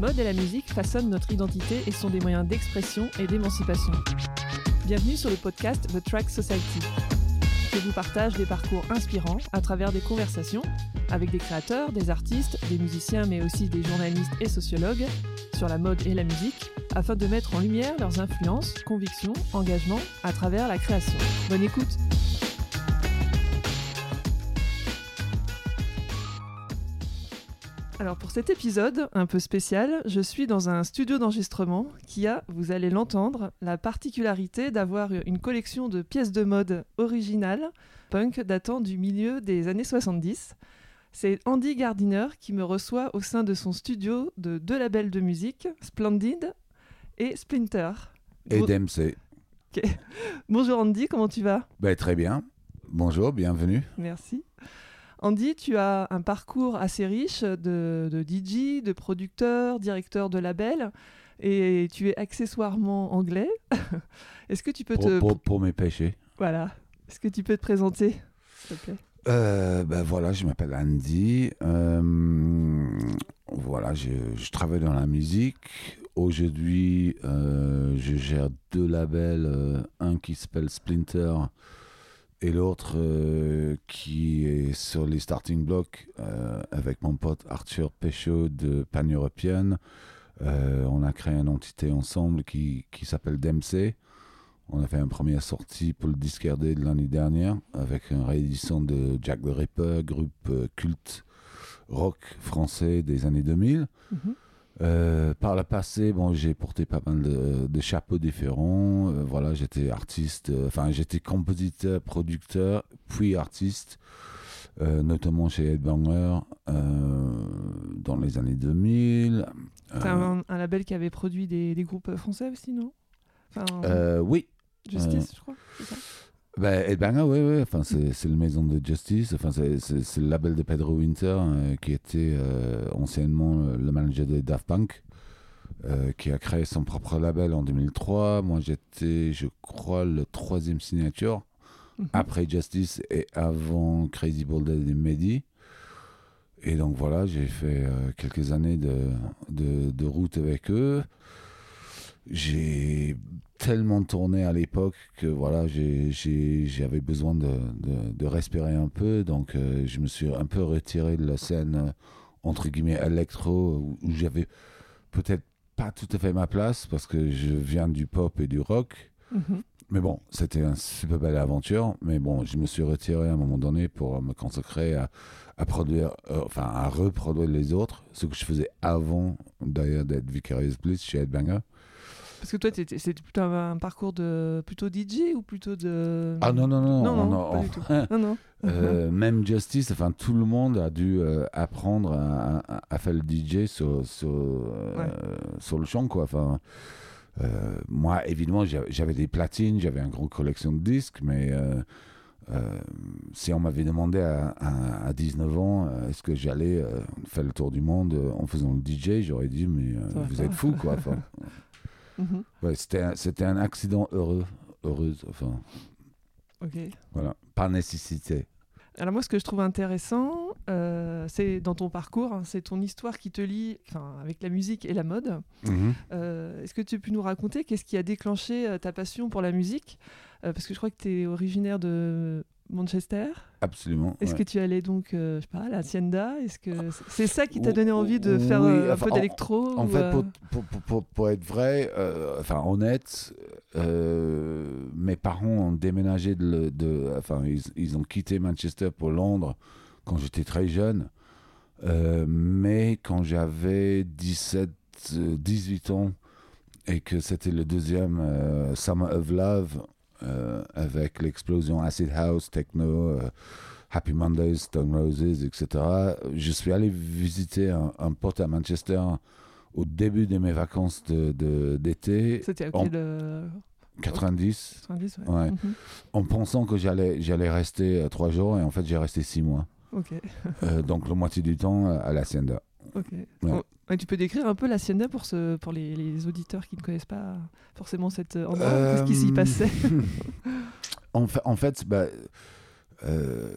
mode et la musique façonnent notre identité et sont des moyens d'expression et d'émancipation. Bienvenue sur le podcast The Track Society. Je vous partage des parcours inspirants à travers des conversations avec des créateurs, des artistes, des musiciens mais aussi des journalistes et sociologues sur la mode et la musique afin de mettre en lumière leurs influences, convictions, engagements à travers la création. Bonne écoute Alors pour cet épisode un peu spécial, je suis dans un studio d'enregistrement qui a, vous allez l'entendre, la particularité d'avoir une collection de pièces de mode originales, punk datant du milieu des années 70. C'est Andy Gardiner qui me reçoit au sein de son studio de deux labels de musique, Splendid et Splinter. Et DMC. Bonjour Andy, comment tu vas? Ben, Très bien. Bonjour, bienvenue. Merci. Andy, tu as un parcours assez riche de, DJ, de producteur, directeur de label, et tu es accessoirement anglais. Est-ce que tu peux te... Pour, mes péchés. Voilà. Est-ce que tu peux te présenter, s'il te plaît? Euh, ben voilà, je m'appelle Andy. Euh, voilà, je, travaille dans la musique. Aujourd'hui, euh, je gère deux labels, un qui s'appelle Splinter et l'autre euh, qui est sur les starting blocks euh, avec mon pote Arthur Péchaud de Pan European. Euh, on a créé une entité ensemble qui, qui s'appelle DMC. On a fait une première sortie pour le disque RD de l'année dernière avec une réédition de Jack the Ripper, groupe culte rock français des années 2000. Euh, par le passé, bon, j'ai porté pas mal de, chapeaux différents. Euh, voilà, j'étais artiste, euh, enfin, j'étais compositeur, producteur, puis artiste, notamment chez Headbanger dans les années 2000. C'est un, label qui avait produit des, des groupes français aussi, non? Oui. Justice, je crois, ça? Bah, Headbanger, oui, oui. Enfin, c'est le maison de Justice. Enfin, c'est le label de Pedro Winter, euh, qui était euh, anciennement euh, le manager de Daft Punk, qui a créé son propre label en 2003. Moi, j'étais, je crois, le troisième signature, mhm. après Justice et avant Crazy Bald et Mehdi. Et donc voilà, j'ai fait quelques années de, de, de route avec eux j'ai tellement tourné à l'époque que voilà, j'avais besoin de, de, respirer un peu. Donc, euh, je me suis un peu retiré de la scène, euh, entre guillemets, électro, où, j'avais peut-être pas tout à fait ma place parce que je viens du pop et du rock. Mhm. Mais bon, c'était une super belle aventure. Mais bon, je me suis retiré à un moment donné pour me consacrer à, à produire, euh, enfin, à reproduire les autres, ce que je faisais avant d'ailleurs d'être Vicarious Bliss chez Headbanger. Parce que toi, c'était plutôt un, parcours de plutôt DJ ou plutôt de. Ah non, non, non, non, non, non, pas du tout. non, non. Euh, même Justice, enfin, tout le monde a dû euh, apprendre à, faire le DJ sur, sur, euh, sur le champ, quoi. Enfin, moi, évidemment, j'avais des platines, j'avais une grande collection de disques, mais. si on m'avait demandé à, à, 19 ans est-ce que j'allais faire le tour du monde en faisant le DJ, j'aurais dit mais vous êtes fou quoi. Mhm. Ouais, c'était un, accident heureux, heureuse, enfin. Ok. Voilà, par nécessité. Alors moi, ce que je trouve intéressant, euh, c'est dans ton parcours, hein, c'est ton histoire qui te lie avec la musique et la mode. Mhm. Euh, est-ce que tu peux nous raconter qu'est-ce qui a déclenché euh, ta passion pour la musique? Parce que je crois que tu es originaire de Manchester. Absolument. Est-ce que tu allais donc, euh, je sais pas, à la Hacienda? Est-ce que c'est ça qui t'a donné envie de faire euh, un peu d'électro En, fait, euh? pour, pour, pour, être vrai, enfin honnête, mes parents ont déménagé de, de enfin ils, ils, ont quitté Manchester pour Londres quand j'étais très jeune. mais quand j'avais 17, 18 ans et que c'était le deuxième Summer of Love euh, avec l'explosion Acid House, Techno, euh, Happy Mondays, Stone Roses, etc. Je suis allé visiter un, pote à Manchester au début de mes vacances d'été. De, C'était à de... 90. 90 ouais. Mhm. En pensant que j'allais j'allais rester euh, trois jours et en fait j'ai resté six mois. donc la moitié du temps à la Sienda. tu peux décrire un peu la Sienda pour, ce, pour les, auditeurs qui ne connaissent pas forcément cet endroit, ce qui s'y passait en, fait, en fait, bah, Euh,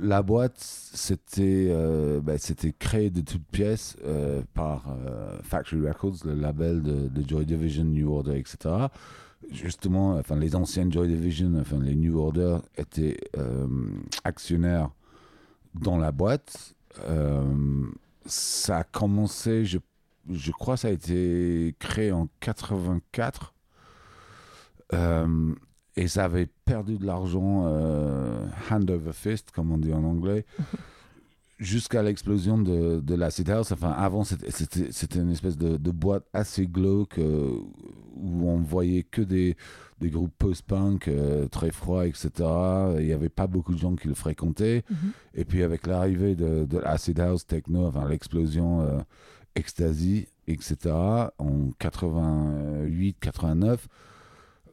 la boîte, c'était euh, bah, créé de toutes pièces euh, par euh, Factory Records, le label de, de Joy Division, New Order, etc. Justement, enfin, les anciennes Joy Division, enfin, les New Order étaient euh, actionnaires dans la boîte. Euh, ça a commencé, je, je crois, ça a été créé en 84. Euh, et ça avait perdu de l'argent euh, hand over fist, comme on dit en anglais, jusqu'à l'explosion de, de l'Acid House. Enfin, avant, c'était- une espèce de, de boîte assez glauque euh, où on voyait que des, des groupes post-punk euh, très froids, etc. Il n'y avait pas beaucoup de gens qui le fréquentaient. Mhm. Et puis avec l'arrivée de, de l'acid house techno, enfin l'explosion euh, ecstasy, etc. en 88, 89,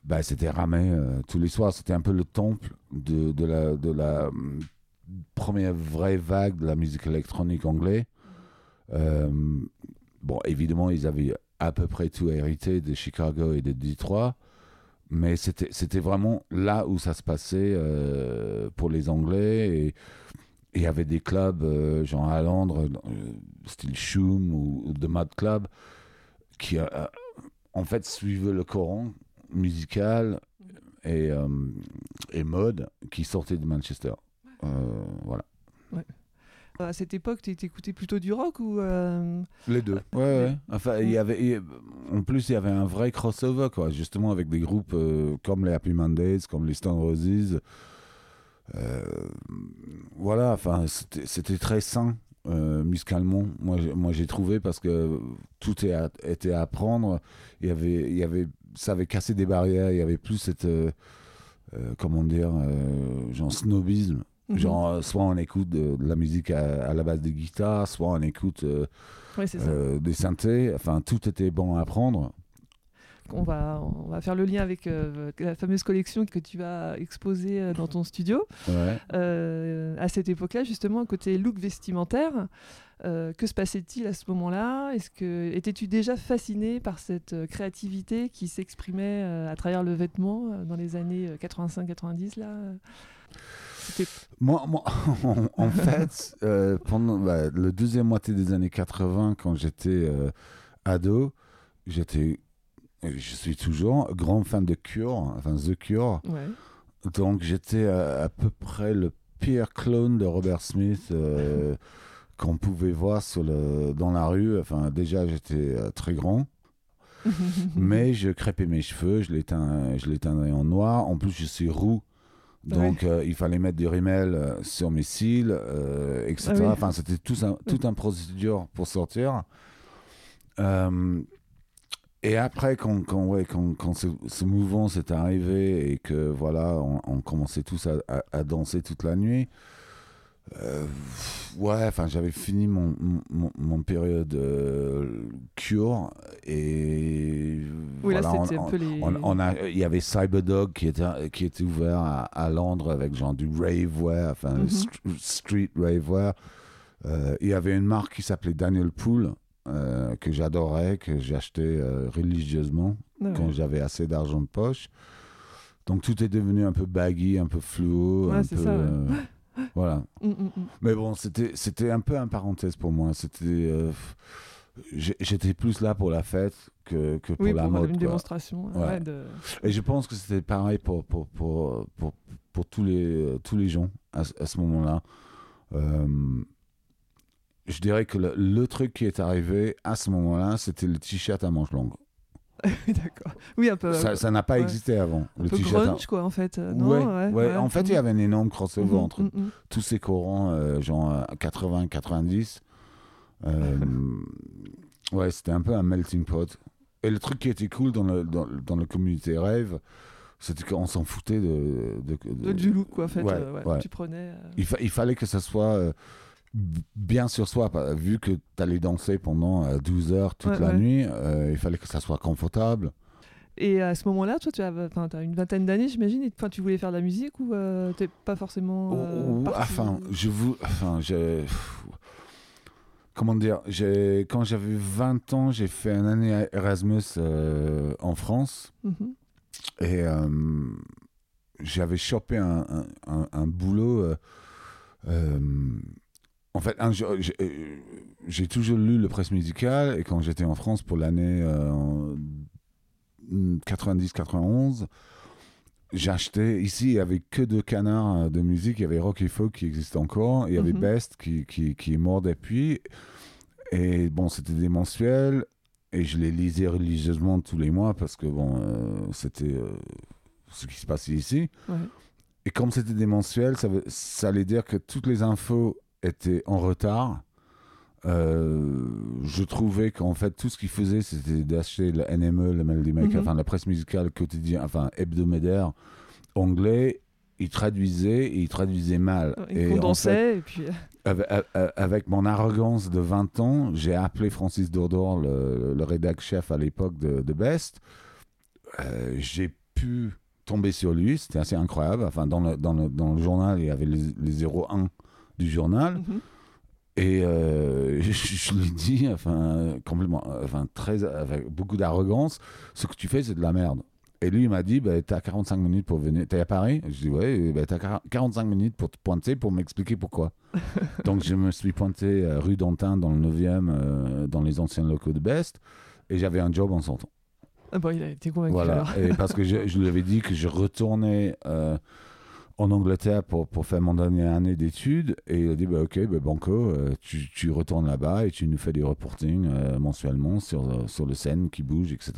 bah, c'était ramé euh, tous les soirs. C'était un peu le temple de, de la, de la première vraie vague de la musique électronique anglaise. Euh, bon, évidemment, ils avaient à peu près tout hérité de Chicago et de Detroit. Mais c'était vraiment là où ça se passait euh, pour les Anglais. Et il y avait des clubs, euh, genre à Londres, style Shoom ou, The Mad Club, qui en fait suivaient le courant musical et, et mode qui sortait de Manchester. Euh, voilà. À cette époque, tu écoutais plutôt du rock ou euh, Les deux. Ouais, ouais. Enfin, il y avait, il- en plus, il y avait un vrai crossover, quoi, justement, avec des groupes euh, comme les Happy Mondays, comme les Stone Roses. Euh, voilà, enfin, c'était très sain euh, musicalement. Moi, j'ai- moi, j'ai trouvé parce que tout est à- était à apprendre. Il y avait, il y avait, ça avait cassé des barrières. Il y avait plus cette, euh, euh, comment dire, euh, genre snobisme. Mhm. Genre, euh, soit on écoute de, de la musique à, à la base des guitares, soit on écoute euh, euh, des synthés. Enfin, tout était bon à apprendre. On va, on va faire le lien avec euh, la fameuse collection que tu vas exposer dans ton studio. Ouais. À cette époque-là, justement, côté look vestimentaire, que se passait-il à ce moment-là? Est-ce que étais-tu déjà fasciné par cette créativité qui s'exprimait à travers le vêtement dans les années 85-90 là? Moi, moi en, fait, euh, pendant bah, le deuxième moitié des années 80, quand j'étais euh, ado, j'étais, je suis toujours grand fan de Cure, enfin The Cure. ouais. Donc j'étais à, à peu près le pire clone de Robert Smith euh, qu'on pouvait voir sur le, dans la rue. Enfin, déjà j'étais euh, très grand. mais je crêpais mes cheveux, je les, teins, je les teindrais en noir. En plus, je suis roux. Donc, euh, il fallait mettre du rimel euh, sur mes cils, euh, etc. Ah oui. Enfin, c'était tout un, tout un procédure pour sortir. Euh, et après, quand, quand, ouais, quand, quand ce, ce mouvement s'est arrivé et que voilà, on, on commençait tous à, à- à danser toute la nuit, euh, ouais, enfin, j'avais fini mon, mon, mon période euh, cure et Oui, là, voilà, c'était on- un peu les. on, on a, il y avait Cyberdog qui était, qui était ouvert à, à Londres avec genre du ravewear, enfin Mhm. st- street ravewear. Euh, il y avait une marque qui s'appelait Daniel Pool euh, que j'adorais, que j'achetais religieusement Ah ouais. quand j'avais assez d'argent de poche. Donc tout est devenu un peu baggy, un peu fluo, Ouais, un peu. ça, ouais. voilà. Mm, mm, mm. Mais bon, c'était c'était un peu un parenthèse pour moi. C'était euh, j'étais plus là pour la fête que, que pour Oui, la pour mode. une quoi. démonstration. Ouais. ouais, de... Et je pense que c'était pareil pour, pour, pour, pour, pour tous, les, tous les gens à, ce- à ce moment-là. Euh, je dirais que le, le truc qui est arrivé à ce moment-là, c'était le t-shirt à manches longues. D'accord. Oui, un peu. Ça ça n'a pas ouais. existé avant. un le peu grunge, quoi, en fait. euh, non ouais, ouais, ouais. ouais. En fait, il y avait un énorme crossover Mhm, entre mhm, tous ces courants, euh, genre 80-90. Euh, ouais, c'était un peu un melting pot. Et le truc qui était cool dans le, dans, dans le communauté rêve, c'était qu'on s'en foutait de, de, de- De- Du look, quoi, en fait. Euh. Tu prenais. euh, Il, fa- il fallait que ça soit euh, bien sur soi, vu que tu allais danser pendant euh, 12 heures toute Ouais, la ouais. nuit, euh, il fallait que ça soit confortable. Et à ce moment-là, toi, tu as, une vingtaine d'années, j'imagine, et enfin, tu voulais faire de la musique ou euh, t'es pas forcément. euh, enfin, je vous, enfin, j'ai, comment dire, quand j'avais 20 ans, j'ai fait une année à Erasmus euh, en France Mhm. et euh, j'avais chopé un, un, un- un boulot. En fait, j'ai- euh, j'ai toujours lu le presse musicale et quand j'étais en France pour l'année euh, en 90-91, j'ai acheté. Ici, il n'y avait que deux canards euh, de musique. Il y avait Rock et Folk qui existe encore. Il y avait Mhm. Best qui, qui, qui est mort depuis. Et bon, c'était des mensuels. Et je les lisais religieusement tous les mois parce que bon, euh, c'était euh, ce qui se passait ici. Ouais. Et comme c'était des mensuels, ça, veut- ça allait dire que toutes les infos étaient en retard. Euh, je trouvais qu'en fait, tout ce qu'ils faisaient, c'était d'acheter le NME, le Melody Maker, Mhm. enfin la presse musicale quotidienne, enfin hebdomadaire anglais. Ils traduisaient et ils traduisaient mal. Il et en fait, condensait et puis. avec, avec- mon arrogance de 20 ans, j'ai appelé Francis Dordor, le, le rédac chef à l'époque de, de Best. Euh, j'ai pu tomber sur lui, c'était assez incroyable. Enfin, dans le, dans le, dans le journal, il y avait les, les 01 du journal. Mhm. Et euh, je, je lui dit, enfin, complètement, enfin, très, avec beaucoup d'arrogance, ce que tu fais, c'est de la merde. Et lui, il m'a dit, bah, t'as 45 minutes pour venir. T'es à Paris? Je dis, ouais, bah, t'as 40 45 minutes pour te pointer pour m'expliquer pourquoi. Donc, je me suis pointé euh, rue d'Antin, dans le 9e, euh, dans les anciens locaux de Best, et j'avais un job en sortant. Ah bon, il a été convaincu Voilà. alors. Et parce que je, je lui avais dit que je retournais euh, en Angleterre pour, pour faire mon dernière année d'études. Et il a dit bah, Ok, bah, Banco, euh, tu, tu retournes là-bas et tu nous fais des reportings euh, mensuellement sur, euh, sur le scène qui bouge, etc.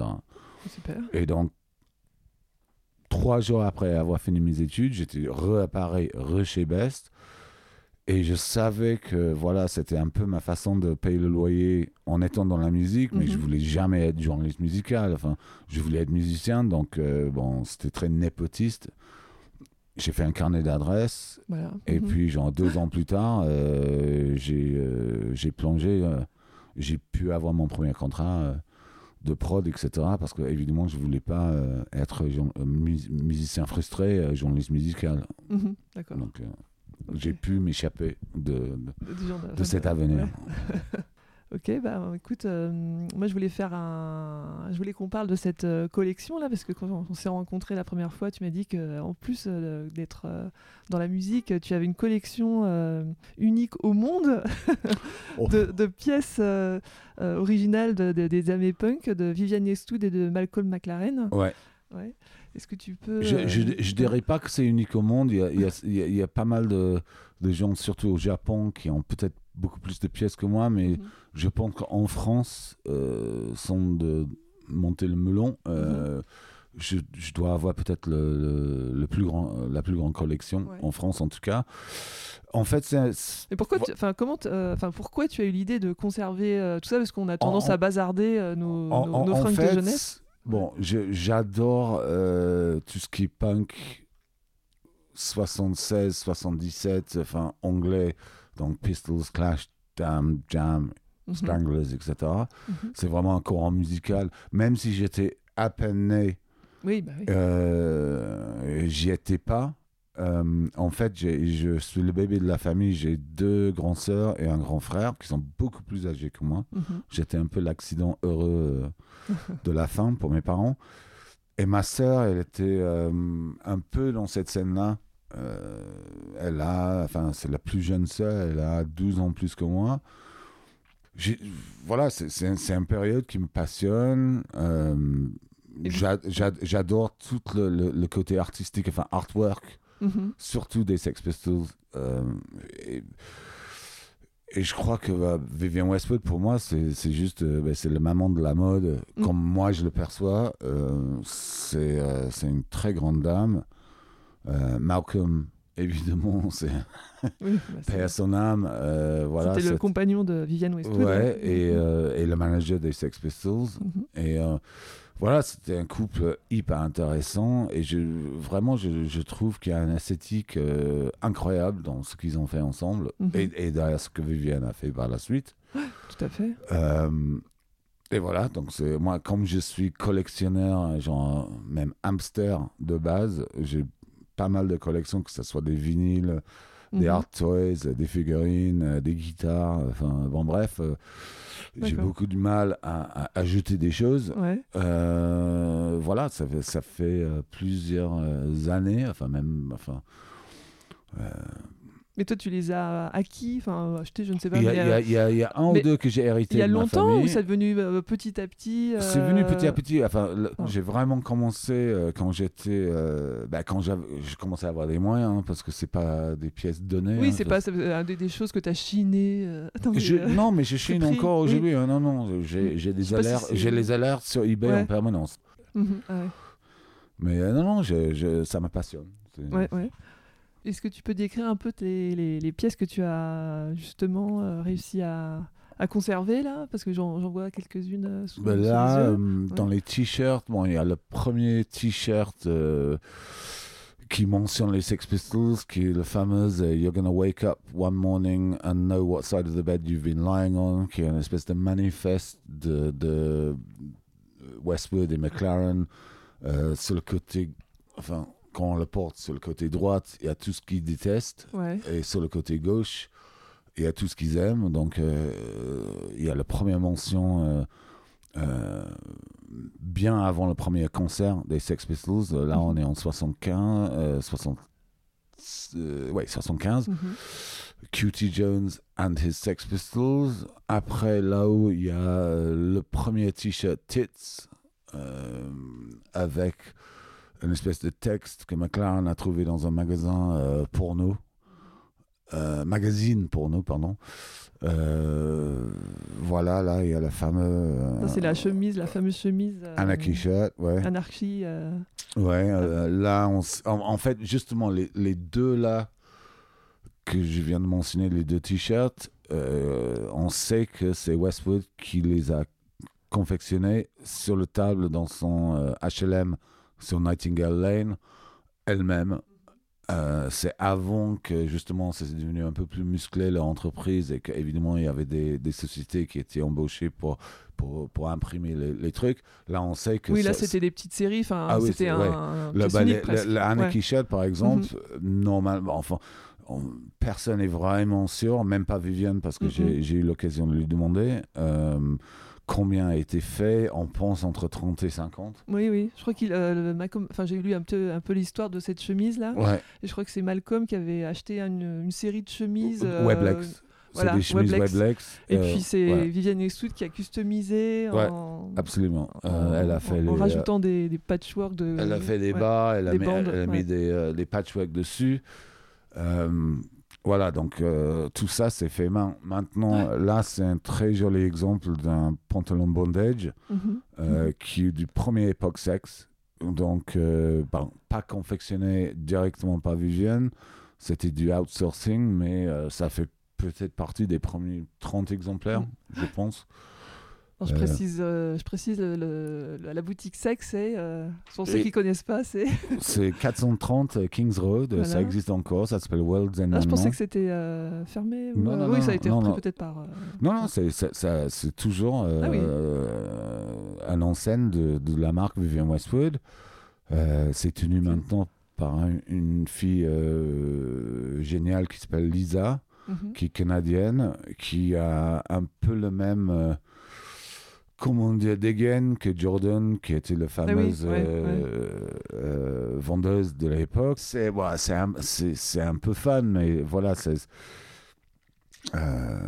Super. Et donc, trois jours après avoir fini mes études, j'étais Paris, re chez Best. Et je savais que voilà, c'était un peu ma façon de payer le loyer en étant dans la musique, mais Mhm. je voulais jamais être journaliste musical. Enfin, je voulais être musicien, donc euh, bon, c'était très népotiste. J'ai fait un carnet d'adresses, Voilà. et Mhm. puis genre deux ans plus tard, euh, j'ai euh, plongé, euh, j'ai pu avoir mon premier contrat euh, de prod, etc. Parce que évidemment, je voulais pas être mus- musicien frustré, journaliste musical. Mhm. D'accord. Donc, j'ai pu m'échapper de, de, de- de cet ouais. Ok, bah écoute, euh, moi je voulais faire un, je voulais qu'on parle de cette euh, collection là parce que quand on, s'est rencontrés la première fois, tu m'as dit que en plus euh, d'être euh, dans la musique, tu avais une collection euh, unique au monde Oh. de, de pièces euh, euh, originales de- de- des années punk de Viviane Westwood et de Malcolm McLaren. Ouais. Ouais. Est-ce que tu peux Je, euh, je dirais pas que c'est unique au monde. Il y a, il y a- il y a- il y a pas mal de, de gens, surtout au Japon, qui ont peut-être beaucoup plus de pièces que moi, mais Mhm. je pense qu'en France, euh, sans de monter le melon, euh, je, je dois avoir peut-être le, le- le plus grand, la plus grande collection, Ouais. en France en tout cas. En fait, c'est... Mais pourquoi, tu- enfin comment, euh, enfin pourquoi tu as eu l'idée de conserver tout ça? Parce qu'on a tendance en- à bazarder nos, en, nos, nos en fringues fait, de jeunesse. Bon, je- j'adore tout ce qui est punk 76, 77, enfin anglais, donc Pistols, Clash, Damn, Jam, Mhm. Stranglers, etc. Mhm. C'est vraiment un courant musical. Même si j'étais à peine né, Oui, bah oui. euh, j'y étais pas. Euh, en fait, je suis le bébé de la famille. J'ai deux grands sœurs et un grand frère qui sont beaucoup plus âgés que moi. Mhm. J'étais un peu l'accident heureux euh, de la fin pour mes parents. Et ma sœur, elle était euh, un peu dans cette scène-là. Euh, elle a, enfin, c'est la plus jeune sœur, elle a 12 ans plus que moi. Voilà, c'est- c'est un- c'est une période qui me passionne. Euh, J'adore tout le, le- le côté artistique, enfin artwork, Mhm. surtout des Sex Pistols. Euh, et, et je crois que bah, Vivienne Westwood, pour moi, c'est juste euh, bah, c'est le maman de la mode. Mm. Comme moi, je le perçois. Euh, c'est une très grande dame. Euh, Malcolm, évidemment, c'est Oui, bah, son âme. euh, voilà, C'était le compagnon de Vivienne Westwood. Ouais, et, Mhm. euh, et le manager des Sex Pistols. Mhm. Et voilà, c'était un couple hyper intéressant. Et je, vraiment, je, je trouve qu'il y a une esthétique incroyable dans ce qu'ils ont fait ensemble. Mhm. Et, et derrière ce que Vivienne a fait par la suite. Tout à fait. Et voilà, donc c'est moi, comme je suis collectionneur, genre même hamster de base, j'ai pas mal de collections, que ce soit des vinyles, des Mhm. art toys, des figurines, euh, des guitares, enfin bon bref, euh, j'ai beaucoup de mal à, à ajouter des choses. Ouais. Euh, voilà, ça fait, ça fait plusieurs années, enfin même, enfin, Mais toi, tu les as acquis, enfin achetés, je ne sais pas. il y, a- mais, il y a- il y a- il y a un ou deux que j'ai hérité il y a de longtemps ou ça est devenu euh, petit à petit C'est euh, venu petit à petit. Enfin, Ah. j'ai vraiment commencé euh, quand j'étais, bah, quand j'avais, j'ai commencé à avoir des moyens, hein, parce que c'est pas des pièces données. Oui, hein, c'est pas des, des choses que tu as chinées. attends, Je- non, mais je chine encore aujourd'hui. hein. Non, non, j'ai, j'ai des si alertes, c'est- j'ai les alertes sur eBay Ouais. en permanence. mhm, ah ouais. Mais non, non, je- je- ça me passionne. C'est- Ouais, ouais. Est-ce que tu peux décrire un peu tes- les, les pièces que tu as justement euh, réussi à, à conserver là? Parce que j'en vois quelques-unes euh, sous, Ben sous là, les yeux. euh, dans les t-shirts, bon, il y a le premier t-shirt euh, qui mentionne les Sex Pistols, qui est le fameux You're gonna wake up one morning and know what side of the bed you've been lying on, qui est une espèce de manifeste de, de Westwood et McLaren sur le côté, enfin, quand on le porte sur le côté droit, il y a tout ce qu'ils détestent Ouais. et sur le côté gauche, il y a tout ce qu'ils aiment. Donc, euh, il y a la première mention euh, euh, bien avant le premier concert des Sex Pistols. Là, Mhm. on est en 75. euh, 60, euh, ouais, 75. Mhm. Jones and his Sex Pistols. Après, là-haut, il y a le premier t-shirt Tits euh, avec une espèce de texte que McLaren a trouvé dans un magasin euh, porno. Euh, magazine porno, pardon. Euh, voilà, là, il y a la fameuse. C'est la chemise, la fameuse chemise. euh, Anarchy shirt, ouais. Anarchie. euh, Ouais, là, on s- en, en fait, justement, les, les deux là que je viens de mentionner, les deux t-shirts, on sait que c'est Westwood qui les a confectionnés sur le table dans son HLM sur Nightingale Lane elle-même. Euh, c'est avant que justement c'est devenu un peu plus musclé leur entreprise et qu'évidemment il y avait des, des sociétés qui étaient embauchées pour, pour, pour imprimer les, les trucs. Là on sait que Oui, là, c'était des petites séries. Enfin, Ah c'était un. ouais. un le, pièce unique, le- presque. le- la Anarchy Ouais. Par exemple, euh, normalement, enfin, on- personne n'est vraiment sûr, même pas Viviane, parce que Mhm. j'ai j'ai eu l'occasion de lui demander euh, combien a été fait. On pense entre 30 et 50. Oui, oui. Je crois qu'il. euh, le Malcolm- Enfin, j'ai lu un peu, un peu l'histoire de cette chemise là. Ouais, Et je crois que c'est Malcolm qui avait acheté une, une série de chemises. euh, Weblex. voilà, des chemises Weblex. Weblex. Et euh, puis c'est ouais, Vivienne Westwood qui a customisé Ouais, en, absolument. En- elle a fait en, les, en rajoutant des, des patchwork de. Elle a fait des ouais. bas, elle a Des mis, bandes, elle a mis des, euh, des patchwork dessus. Voilà, donc euh, tout ça c'est fait main. Maintenant, là c'est un très joli exemple d'un pantalon bondage Mhm. euh, qui est du premier époque sexe. Donc, euh, bon, pas confectionné directement par Vivienne, c'était du outsourcing, mais ça fait peut-être partie des premiers 30 exemplaires, Mm. je pense. Alors, je Euh. précise, euh, je précise le- le- la- boutique sexe, c'est euh, pour ceux qui connaissent pas, c'est. C'est 430 Kings Road, Voilà. ça existe encore, ça s'appelle World's End Ah, je pensais que c'était euh, fermé. ou, Non, non, oui, non, ça a été repris peut-être par. Non, non, c'est, toujours Ah oui. un enseigne de, de la marque Vivienne Westwood. C'est tenu maintenant par un- une fille géniale qui s'appelle Lisa, mhm. qui est canadienne, qui a un peu le même, comment dire, dégaine que Jordan, qui était la fameuse Ah ouais, euh, euh, vendeuse de l'époque. C'est, c'est, un, un peu fan, mais voilà, c'est... Euh,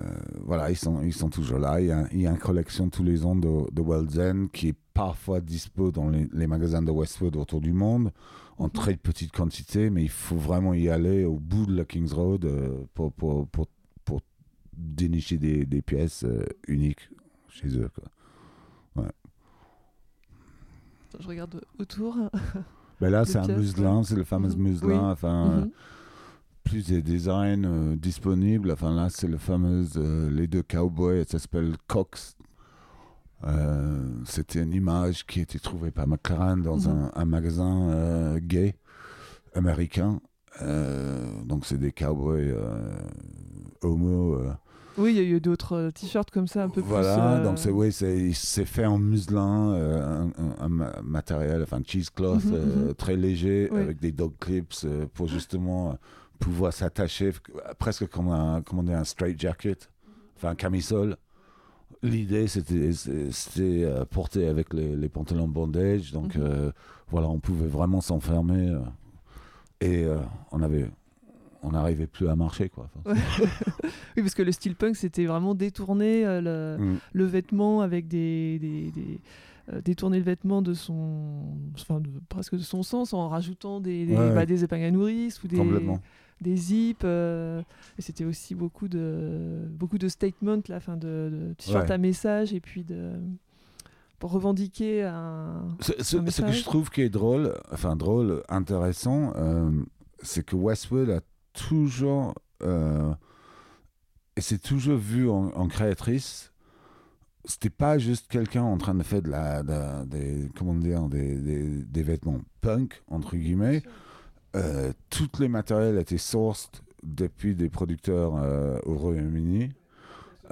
voilà, ils sont, ils sont toujours là. Il y, a, il y a une collection tous les ans de, de World's End qui est parfois dispo dans les, les magasins de Westwood autour du monde en Mhm. très petite quantité, mais il faut vraiment y aller au bout de la King's Road pour, pour, pour, pour dénicher des, des pièces uniques chez eux. Quoi. Attends, Je regarde autour. Ben là, c'est un muselin, c'est le fameux Mhm. muselin. Oui. Enfin, euh, Mhm. plus des designs euh, disponibles. Enfin là, c'est le fameux euh, les deux cowboys. Ça s'appelle Cox. Euh, C'était une image qui a été trouvée par McLaren dans Mhm. un, un magasin euh, gay américain. Euh, donc c'est des cowboys euh, homo. Oui, il y a eu d'autres euh, t-shirts comme ça, un peu voilà, plus. euh, donc c'est oui, c'est fait en muselin, euh, un, un- un ma- matériel, enfin cheesecloth mhm. très léger Oui. avec des dog clips pour justement pouvoir s'attacher presque comme un, comment dire, un straight jacket, enfin un camisole. L'idée, c'était euh, porter avec les, les pantalons bondage. Donc, Mhm. euh, voilà, on pouvait vraiment s'enfermer. euh, et on avait. On n'arrivait plus à marcher, quoi. Enfin, Oui, parce que le steelpunk, c'était vraiment détourner euh, le, mm. le vêtement avec des. des, des- euh, détourner le vêtement de son. Enfin, de- presque de son sens en rajoutant des, des, Ouais, bah, des épingles à nourrice ou des, des zips. euh, et c'était aussi beaucoup de, beaucoup de statements, là, fin de, de t-shirt Ouais. à message et puis de. pour revendiquer un. Ce, ce- un ce que je trouve qui est drôle, enfin drôle, intéressant, c'est que Westwood a toujours, euh, et c'est toujours vu en, créatrice, c'était pas juste quelqu'un en train de faire de la, comment dire, des, des, des vêtements punk entre guillemets. Euh, toutes les matériels étaient sourced depuis des producteurs euh, au Royaume-Uni.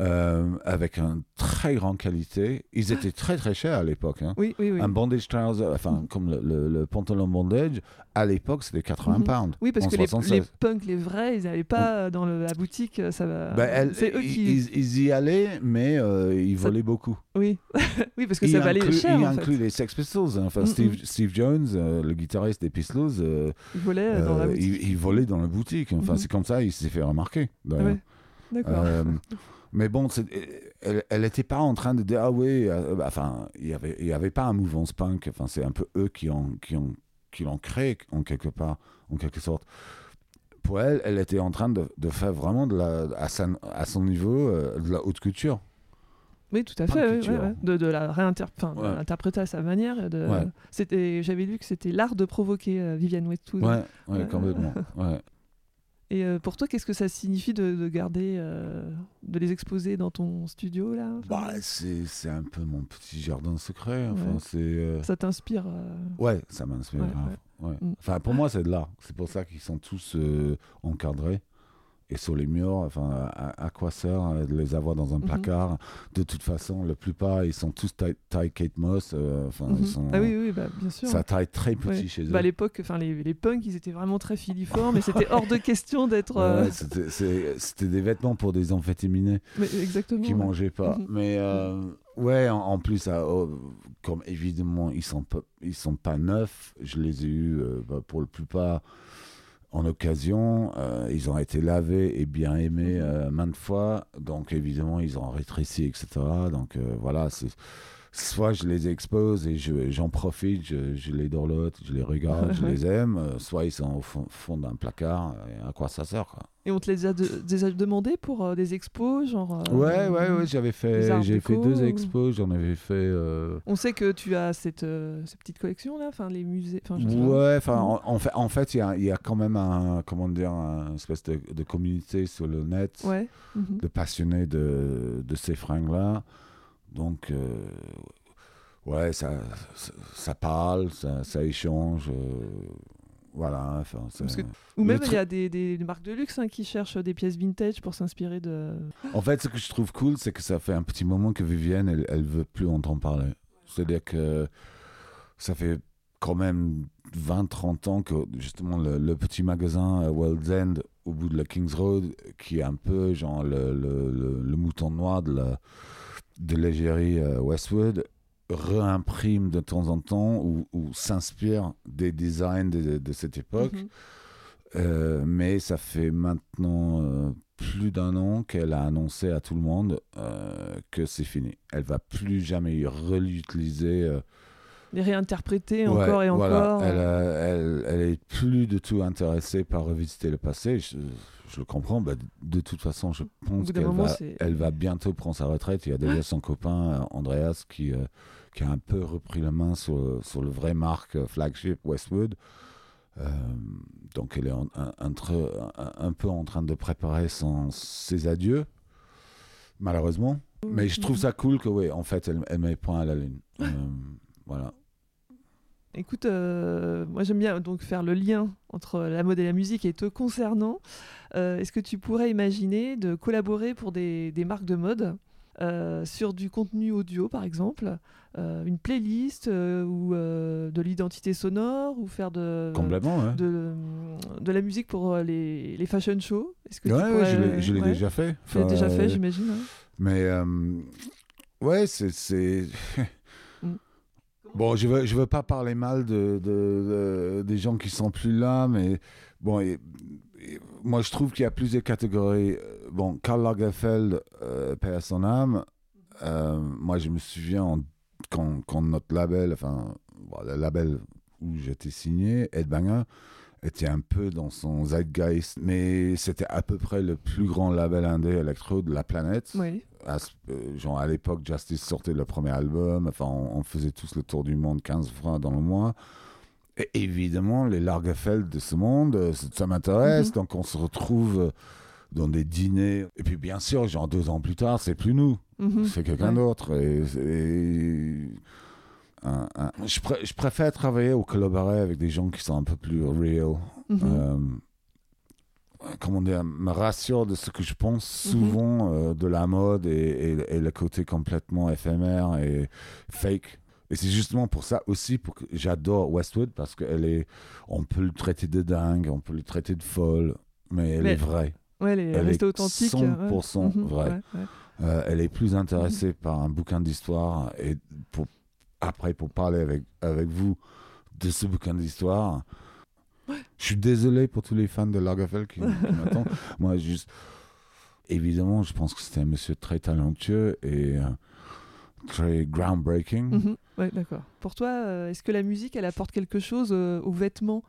Euh, avec une très grande qualité. Ils étaient très très chers à l'époque. hein. Oui, oui, oui. Un bondage trouser, enfin Mhm. comme le, le- le pantalon bondage, à l'époque c'était 80 Mhm. pounds. Oui, parce que les, 76. les punks, les vrais, ils n'avaient pas euh, dans le- la boutique. euh, Ça va. Ben, c'est eux qui. ils- ils y allaient, mais euh, ils Ça- volaient beaucoup. Oui, oui, parce que il ça valait inclut, cher il en inclut fait. les Sex Pistols. hein. Enfin, Mhm. Steve, Steve Jones, euh, le guitariste des Pistols, euh, Ils volaient euh, dans la euh, boutique. il, il volait dans la boutique. Enfin, Mhm. c'est comme ça, il s'est fait remarquer. Ouais, D'accord. Euh, mais bon, c'est- elle n'était pas en train de dire ah oui, euh, bah, enfin, il n'y avait, y avait pas un mouvement punk. Enfin, c'est un peu eux qui ont, qui ont, qui l'ont créé en quelque part, en quelque sorte. Pour elle, elle était en train de, de faire vraiment de la, à, sa- à son niveau euh, de la haute couture. Oui, tout à Punk fait. oui, culture. ouais, ouais. De, de la réinterpréter, Ouais. à sa manière. De... C'était, j'avais lu que c'était l'art de provoquer euh, Vivienne Westwood. Ouais. complètement. Et euh, pour toi, qu'est-ce que ça signifie de, de garder, euh, de les exposer dans ton studio là Enfin, Bah, c'est un peu mon petit jardin secret. Enfin, Ouais. c'est. euh, Ça t'inspire euh, Ouais, ça m'inspire Ouais, grave. ouais. Mm. Enfin, pour moi, c'est de l'art. C'est pour ça qu'ils sont tous encadrés et sur les murs. Enfin, à, à quoi sert euh, de les avoir dans un Mhm. placard? De toute façon, la plupart, ils sont tous taille, Kate Moss. euh, Enfin, ils sont. Ah oui, oui, bah, bien sûr. Ça taille très petit Ouais. chez eux. Bah, à l'époque, enfin les, les punks, ils étaient vraiment très filiformes, et c'était hors de question d'être. euh, Ouais, c'était- des vêtements pour des amphétaminés mais exactement. qui ouais. mangeaient pas. Mhm. Mais euh, ouais, en, en plus, oh, comme évidemment ils sont pas, ils sont pas neufs, je les ai eus euh, bah, pour la plupart en occasion. euh, ils ont été lavés et bien aimés Mhm. euh, maintes fois, donc évidemment ils ont rétréci, etc. Donc euh, voilà, c'est soit je les expose et je- j'en profite, je, je les dorlote, je les regarde, je les aime, euh, soit ils sont au fond, fond d'un placard, et à quoi ça sert quoi. Et on te les a, de- a demandé pour euh, des expos, genre. euh, Ouais, ouais, ouais, j'avais fait, j'ai fait deux ou- expos, j'en avais fait. euh, On sait que tu as cette, cette petite collection là, enfin les musées. Enfin, je sais pas. Ouais, enfin, en, en fait, en fait, il y a, il y a quand même un, comment dire, une espèce de, de communauté sur le net Ouais. mhm. de passionnés de, de ces fringues-là. Donc, euh, ouais, ça, ça, ça parle, ça, ça échange. euh, voilà, enfin, ça- Parce que- Ou même il y a des, des marques de luxe hein, qui cherchent des pièces vintage pour s'inspirer de. En fait, ce que je trouve cool, c'est que ça fait un petit moment que Vivienne, elle, elle veut plus entendre parler. C'est-à-dire que ça fait quand même 20-30 ans que justement le, le petit magasin euh, World's End au bout de la King's Road, qui est un peu genre le, le- le- le mouton noir de la de l'égérie euh, Westwood, réimprime de temps en temps ou, ou s'inspire des designs de, de cette époque. Mhm. Euh, mais ça fait maintenant euh, plus d'un an qu'elle a annoncé à tout le monde euh, que c'est fini. Elle va plus jamais réutiliser. Les réinterpréter ouais, encore et voilà. encore. Elle, euh, elle, elle est plus du tout intéressée par revisiter le passé. Je, je le comprends. bah, de toute façon, je pense qu'elle va, c'est. elle va bientôt prendre sa retraite. Il y a déjà son copain euh, Andreas qui, euh, qui a un peu repris la main sur, sur le vrai marque flagship Westwood. Euh, donc elle est en- un, entre- un- un peu en train de préparer son, ses adieux, malheureusement. Mais je trouve ça cool que, oui, en fait, elle, elle met point à la. Euh, voilà. Écoute, euh, moi j'aime bien donc faire le lien entre la mode et la musique et te concernant. euh, Est-ce que tu pourrais imaginer de collaborer pour des, des marques de mode euh, sur du contenu audio, par exemple, une playlist ou de l'identité sonore ou faire de, Complètement, ouais. de, de la musique pour les, les fashion shows? Est-ce que tu Ouais, ouais, pourrais- je l'ai- je l'ai ouais, déjà fait. Tu l'as Enfin, déjà fait, j'imagine. hein. Mais ouais, c'est. bon, je veux, je veux pas parler mal de, de- de- des gens qui sont plus là, mais bon, moi je trouve qu'il y a plusieurs catégories. Euh, Bon, Karl Lagerfeld, euh, à son âme. euh, moi, je me souviens en- quand, quand notre label, enfin, le label où j'étais signé, Ed Banger, était un peu dans son zeitgeist, mais c'était à peu près le plus grand label indé électro de la planète Oui. à, euh, genre à l'époque, Justice sortait le premier album. Enfin, on, on faisait tous le tour du monde 15 fois dans le mois. Et évidemment, les Lagerfeld de ce monde, euh, ça, m'intéresse. Mhm. Donc, on se retrouve euh, dans des dîners. Et puis, bien sûr, genre deux ans plus tard, c'est plus nous, Mhm. c'est quelqu'un Ouais. d'autre. Et, et- un- un- je, pré- je préfère travailler ou collaborer avec des gens qui sont un peu plus real. Mhm. Euh, comment dire, me rassure de ce que je pense Mhm. souvent euh, de la mode et, et- et le côté complètement éphémère et fake. Et c'est justement pour ça aussi pour que j'adore Westwood parce qu'elle est, on peut le traiter de dingue, on peut le traiter de folle, mais elle Mais est vraie. Ouais, elle est Elle restée est authentique. 100% ouais. Mhm. vraie. Ouais. Euh, elle est plus intéressée par un bouquin d'histoire et pour, après pour parler avec, avec vous de ce bouquin d'histoire. Je suis désolé pour tous les fans de Lagerfeld qui, qui m'attendent. Moi, juste, évidemment, je pense que c'était un monsieur très talentueux et euh, très groundbreaking. Mhm. Ouais, d'accord. Pour toi, euh, est-ce que la musique, elle apporte quelque chose euh, aux vêtements?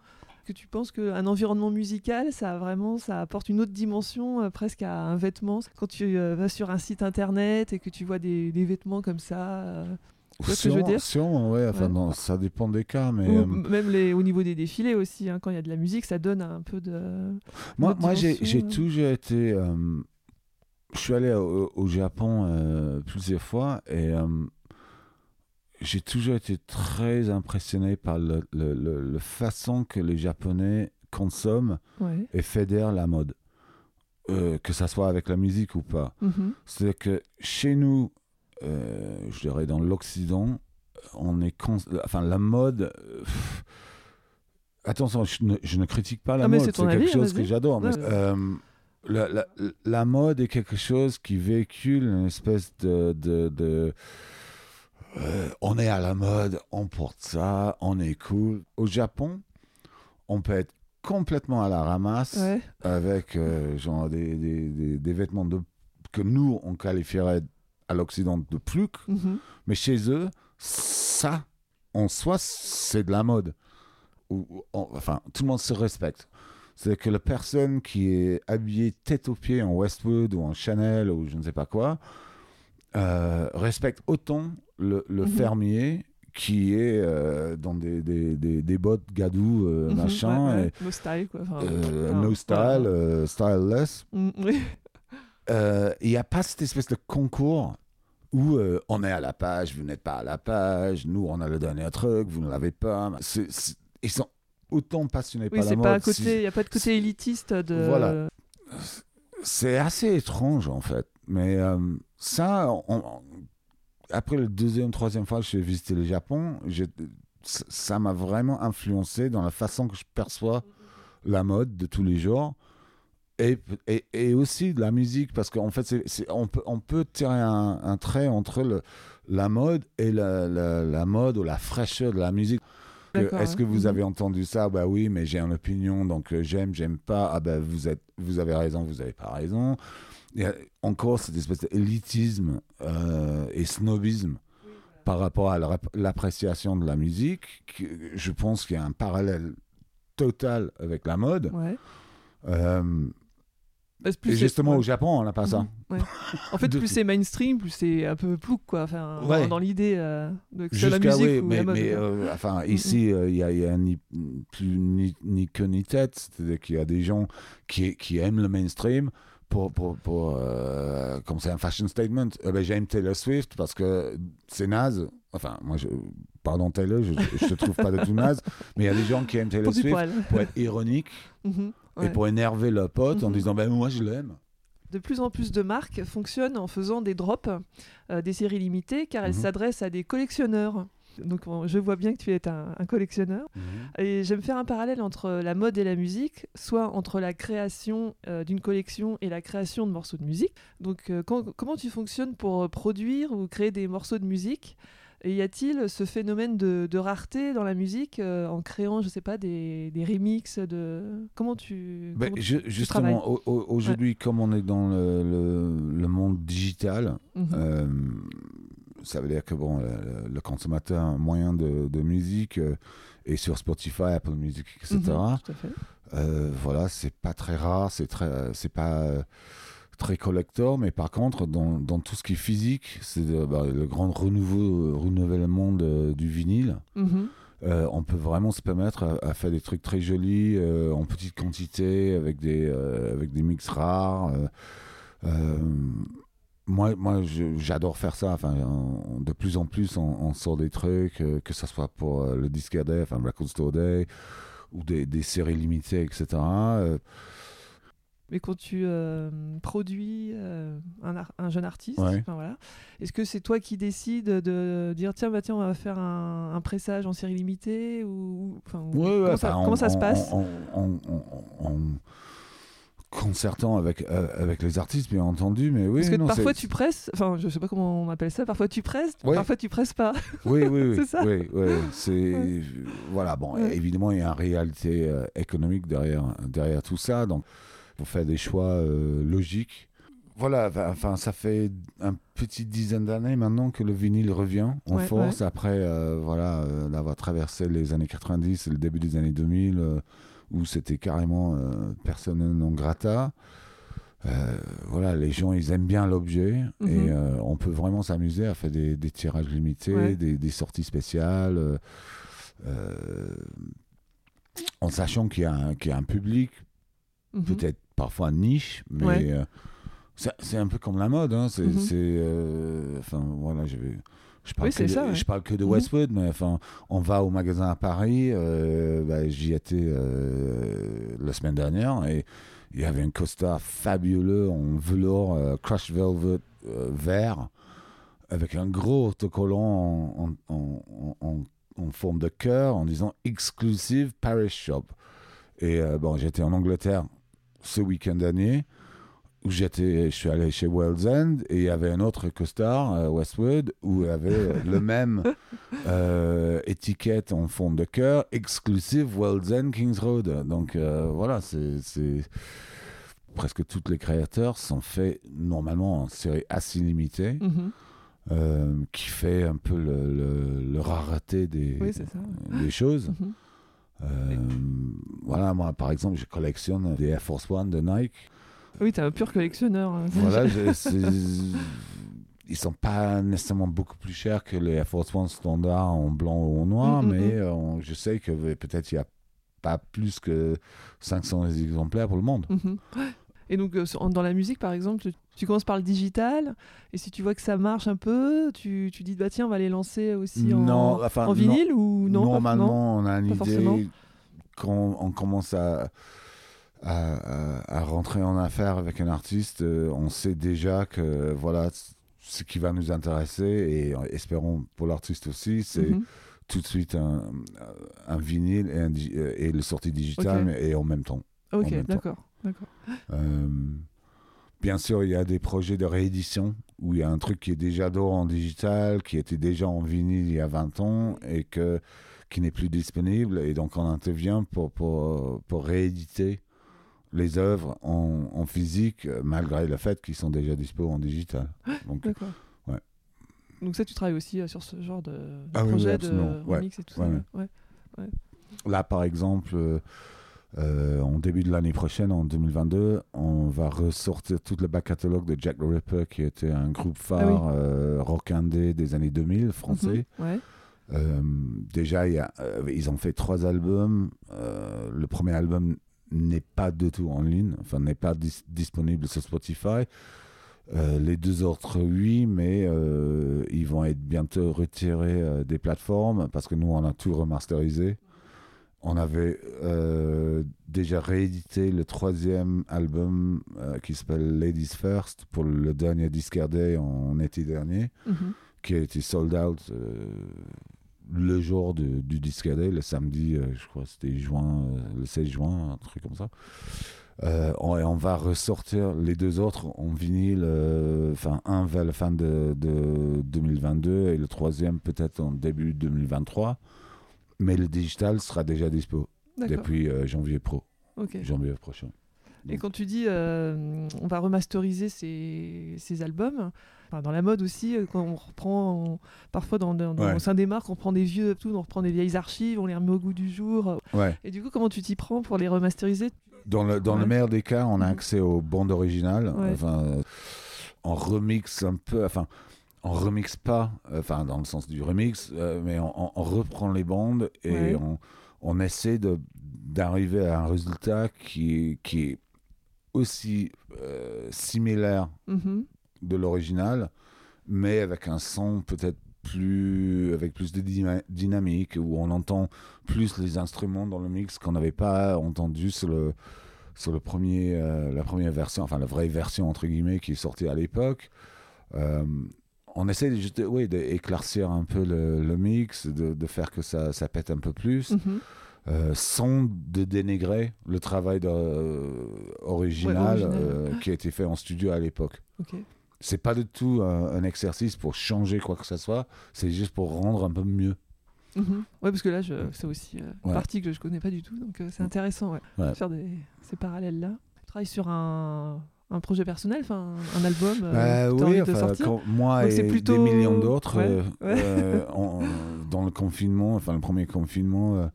Que tu penses qu'un environnement musical, ça vraiment, ça apporte une autre dimension euh, presque à un vêtement? Quand tu euh, vas sur un site internet et que tu vois des, des vêtements comme ça, euh, Vois ce que je veux Sûrement- dire sûrement, ouais. Enfin, Ouais. non, ça dépend des cas, mais ou euh, même les, au niveau des défilés aussi, hein, quand il y a de la musique, ça donne un peu de. Moi, moi j'ai toujours été. euh, je suis allé au, au Japon euh, plusieurs fois et euh, j'ai toujours été très impressionné par le, le, le- le façon que les Japonais consomment Ouais. et fédèrent la mode. Que ça soit avec la musique ou pas. Mhm. C'est que chez nous, je dirais dans l'Occident, on est enfin la mode. euh, pff, attention, je ne, je ne critique pas la Ah, mode, c'est quelque avis, chose que j'adore. Ouais. euh, la, la- la mode est quelque chose qui véhicule une espèce de, de- de- euh, on est à la mode, on porte ça, on est cool. Au Japon, on peut être complètement à la ramasse Ouais. avec euh, genre des, des, des- des vêtements de, que nous, on qualifierait à l'Occident de plouc, Mhm. mais chez eux, ça, en soi, c'est de la mode. Ou- ou- en- enfin, tout le monde se respecte. C'est que la personne qui est habillée tête aux pieds en Westwood ou en Chanel ou je ne sais pas quoi, euh, respecte autant le, le Mhm. fermier qui est euh, dans des, des, des, des bottes gadou, euh, Mhm. machin, Ouais, ouais. et, No style, quoi. Enfin, enfin, no style, euh, styleless. Mm, Il n'y a pas cette espèce de concours où euh, on est à la page, vous n'êtes pas à la page, nous on a le dernier truc, vous ne l'avez pas. Ils sont autant passionnés Oui, par la c'est mode. pas à côté, il n'y a pas de côté élitiste de. Voilà. C'est assez étrange en fait. Mais euh, ça, on- on- après le deuxième, troisième fois que j'ai visité le Japon, ça m'a vraiment influencé dans la façon que je perçois la mode de tous les jours. Et, et, et aussi de la musique, parce qu'en fait, c'est- c'est- on, peut, on peut tirer un, un trait entre le, la mode et la, la, la mode ou la fraîcheur de la musique. D'accord, Est-ce que vous avez entendu ça? Bah oui, mais j'ai une opinion, donc euh, j'aime, j'aime pas. Ah ben vous êtes, vous avez raison, vous avez pas raison. Il y a encore cette espèce d'élitisme euh, et snobisme par rapport à l'appréciation de la musique. que je pense qu'il y a un parallèle total avec la mode. Ouais. Euh, Bah, plus et justement au Japon, on n'a pas ça. Ouais. En fait, De plus c'est mainstream, plus c'est un peu plouc, quoi. Enfin, dans- Ouais. dans l'idée euh, de que la musique oui, ou mais, la mode. mais, euh, enfin Mhm. ici euh, il y a, y a ni, plus ni, ni queue ni tête, c'est-à-dire qu'il y a des gens qui, qui aiment le mainstream pour, pour, pour comme c'est un fashion statement. Eh ben, j'aime Taylor Swift parce que c'est naze. Enfin, moi, je, pardon Taylor, je, je te trouve pas du tout naze, mais il y a des gens qui aiment Taylor Pour Swift pour être ironique ouais. pour énerver leur pote en Mhm. disant ben moi je l'aime. De plus en plus de marques fonctionnent en faisant des drops, euh, des séries limitées, car elles Mhm. s'adressent à des collectionneurs. Donc on- je vois bien que tu es un, un collectionneur. Et j'aime faire un parallèle entre la mode et la musique, soit entre la création euh, d'une collection et la création de morceaux de musique. Donc euh, quand- comment tu fonctionnes pour produire ou créer des morceaux de musique? Et y a-t-il ce phénomène de, de rareté dans la musique euh, en créant, je sais pas, des, des remixes de... Comment tu... Comment tu- je- travailles. justement, au- au- aujourd'hui, comme on est dans le, le- le monde digital, Mhm. euh, ça veut dire que bon, le, le consommateur moyen de, de musique euh, est sur Spotify, Apple Music, etc. Mhm, tout à fait. Euh, voilà, c'est pas très rare, c'est très, c'est pas très collector, mais par contre, dans, dans tout ce qui est physique, c'est bah, le grand renouveau, renouvellement de- du vinyle. Mhm. Euh, on peut vraiment se permettre à, à faire des trucs très jolis euh, en petite quantité avec des euh, avec des mix rares. euh, euh, moi, moi, j'adore faire ça. Enfin, on- de plus en plus, on, on sort des trucs, euh, que ce soit pour euh, le Disque Day, enfin Record Store Day, ou des, des séries limitées, etc. Mais quand tu euh, produis euh, un, un jeune artiste, Ouais. enfin, voilà, est-ce que c'est toi qui décides de dire tiens, bah, tiens on va faire un, un pressage en série limitée ou ou- Ouais, ouais, comment, ça, enfin, on- comment ça se passe? en concertant avec, euh, avec les artistes, bien entendu, mais oui. Parce que non, parfois tu presses, enfin je sais pas comment on appelle ça, parfois tu presses, parfois tu presses pas. Oui, oui, oui. C'est ça oui, oui, c'est voilà. Bon, Ouais. évidemment, il y a une réalité euh, économique derrière derrière tout ça, donc faut faire des choix euh, logiques. Voilà, enfin, ça fait un petit dizaine d'années maintenant que le vinyle revient en Ouais, force après, euh, voilà, euh, d'avoir traversé les années 90 et le début des années 2000, euh, où c'était carrément euh, persona non grata. Euh, voilà, les gens, ils aiment bien l'objet Mhm. et euh, on peut vraiment s'amuser à faire des, des tirages limités, Ouais. des, des sorties spéciales, euh, euh, en sachant qu'il y, a un- qu'il y a un public Mhm. peut-être parfois niche, mais Ouais. euh, c'est un peu comme la mode. Hein, c'est, Mhm. euh, enfin voilà, je vais. Je parle, Oui, que de, ça, ouais. je parle que de Mhm. Westwood, mais enfin, on va au magasin à Paris. euh, bah, j'y étais la semaine dernière et il y avait un costard fabuleux en velours crush velvet vert avec un gros autocollant en, en, en- en- en forme de cœur en disant exclusive Paris Shop. Et euh, bon, j'étais en Angleterre ce week-end dernier où j'étais, je suis allé chez World's End et il y avait un autre costard, euh, Westwood, où il y avait le même euh, étiquette en forme de cœur, exclusive World's End Kings Road. Donc euh, voilà, c'est, presque tous les créateurs sont faits normalement en série assez limitée, Mhm. euh, qui fait un peu le, le- le rareté des, Oui, des choses. Mhm. Euh, voilà, moi par exemple, je collectionne des Air Force One de Nike. Oui, t'es un pur collectionneur. hein. Voilà, je- ils sont pas nécessairement beaucoup plus chers que les Air Force One standard en blanc ou en noir, Mm, mm, mais mm. euh, je sais que peut-être il n'y a pas plus que 500 exemplaires pour le monde. Mhm. Et donc, euh, dans la musique, par exemple, tu, commences par le digital, et si tu vois que ça marche un peu, tu, tu dis, bah tiens, on va les lancer aussi en, Non, enfin, en non- vinyle ou non Normalement, on a une forcément. idée quand on commence à, à, à- rentrer en affaire avec un artiste, euh, on sait déjà que voilà ce qui va nous intéresser et espérons pour l'artiste aussi, c'est Mhm. tout de suite un, un vinyle et, un euh, et le sortie digitale Ok. mais- et en même temps. Ok, d'accord. Euh, bien sûr, il y a des projets de réédition où il y a un truc qui est déjà d'or en digital, qui était déjà en vinyle il y a 20 ans et que, qui n'est plus disponible. Et donc, on intervient pour, pour, pour rééditer les œuvres en, en physique, malgré le fait qu'ils sont déjà dispo en digital. Donc, D'accord. Ouais. Donc ça, tu travailles aussi euh, sur ce genre de, de Ah oui, oui, projet de. Ouais. remix et tout Ouais, ça. Là, par exemple, euh, euh, en début de l'année prochaine, en 2022, on va ressortir tout le back catalogue de Jack the Ripper, qui était un groupe phare Ah oui. euh, rock indé des années 2000, français. Mhm. Ouais. Euh, déjà, il y a, ils ont fait trois albums. Le premier album n'est pas du tout en ligne, enfin n'est pas dis- disponible sur Spotify. Les deux autres, oui, mais ils vont être bientôt retirés des plateformes parce que nous, on a tout remasterisé. On avait euh, déjà réédité le troisième album euh, qui s'appelle Ladies First pour le dernier Discard Day en été dernier, Mhm. qui a été sold out euh, le jour de- du Discard Day, le samedi, je crois c'était juin, le 16 juin, un truc comme ça. On, et on va ressortir les deux autres en vinyle, enfin un vers la fin de, de 2022 et le troisième peut-être en début 2023. Mais le digital sera déjà dispo depuis euh, janvier pro, janvier prochain. Et quand tu dis euh, on va remasteriser ces, ces albums, enfin, dans la mode aussi, euh, quand on reprend, on- parfois dans, dans- Ouais. au sein des marques, on prend des vieux, tout, on reprend des vieilles archives, on les remet au goût du jour. Ouais. Et du coup, comment tu t'y prends pour les remasteriser? Dans le, dans le meilleur des cas, on a Mhm. accès aux bandes originales. Enfin, on remixe un peu. Enfin, on remixe pas, euh, enfin, dans le sens du remix, euh, mais on, reprend les bandes et Ouais. on, on essaie de- d'arriver à un résultat qui, qui est aussi euh, similaire Mhm. de l'original, mais avec un son peut-être plus avec plus de dynamique où on entend plus les instruments dans le mix qu'on n'avait pas entendu sur le sur le premier la première version enfin la vraie version entre guillemets qui est sortie à l'époque Euh, on essaie de oui d'éclaircir un peu le, le mix de, de faire que ça, ça pète un peu plus Mhm. euh, sans de dénigrer le travail de- euh, original, Ouais, original. euh, qui a été fait en studio à l'époque. Ok. C'est pas du tout un, un exercice pour changer quoi que ce soit, c'est juste pour rendre un peu mieux. Mhm. Ouais, parce que là, je- c'est aussi une Ouais. partie que je connais pas du tout, donc c'est intéressant ouais, Ouais. de faire des, ces parallèles-là. Tu travailles sur un, un projet personnel, enfin un album euh, Bah oui, enfin, quand moi Donc et plutôt- des millions d'autres, Ouais, euh, ouais. euh, dans le confinement, enfin le premier confinement, euh,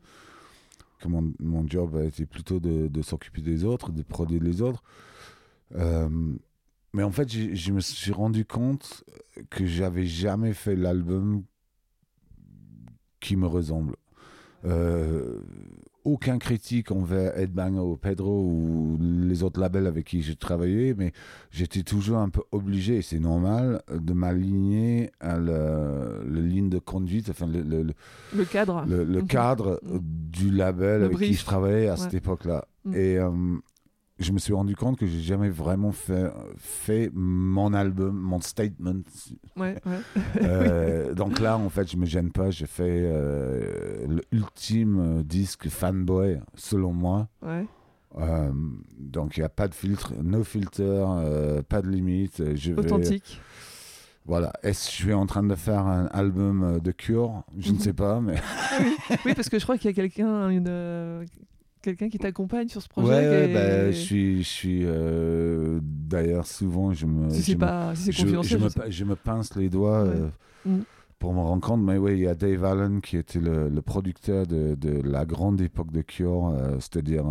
que mon, mon job a été plutôt de, de s'occuper des autres, de produire les autres. Mais en fait, je me suis rendu compte que j'avais jamais fait l'album qui me ressemble. Aucun critique envers Ed Banger ou Pedro ou les autres labels avec qui j'ai travaillé, mais j'étais toujours un peu obligé, et c'est normal, de m'aligner à la, la ligne de conduite, enfin le, le- le- cadre. le- le Mhm. cadre Mhm. du label Le avec qui je travaillais à Ouais. cette époque-là. Mhm. Et euh, je me suis rendu compte que j'ai jamais vraiment fait, fait mon album, mon statement. Ouais, ouais. Euh, donc là, en fait, je me gêne pas. J'ai fait euh, l'ultime disque fanboy, selon moi. ouais. Euh, donc il n'y a pas de filtre, no filter, euh, pas de limite. Je vais, Authentique. Voilà. Est-ce que je suis en train de faire un album de Cure? Je ne Mhm. sais pas, mais Oui, parce que je crois qu'il y a quelqu'un, une, quelqu'un qui t'accompagne sur ce projet. ouais, est- bah, je suis, je suis euh, d'ailleurs souvent je me, Si je me- si me, me pince les doigts Ouais. euh, Mhm. pour me rendre compte. Mais oui, il y a Dave Allen qui était le, le producteur de, de la grande époque de Cure, euh, c'est-à-dire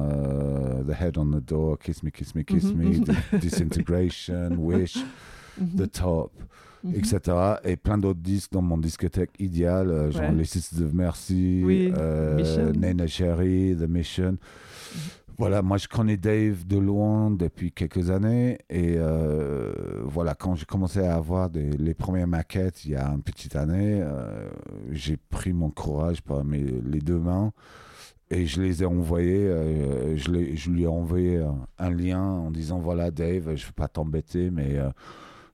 The Head on the Door, Kiss Me, Kiss Me, Kiss Mhm, Me, mhm. The Disintegration, Wish, Mhm. The Top, Mhm. etc. Et plein d'autres disques dans mon discothèque idéal, euh, genre Ouais. Les Sisters of Mercy, Oui, euh. Nena Cherry, The Mission. Voilà, moi je connais Dave de loin depuis quelques années et euh, voilà, quand j'ai commencé à avoir des, les premières maquettes il y a une petite année, euh, j'ai pris mon courage par mes, les deux mains et je les ai envoyés, euh, je, je lui ai envoyé un, lien en disant voilà Dave, je ne veux pas t'embêter mais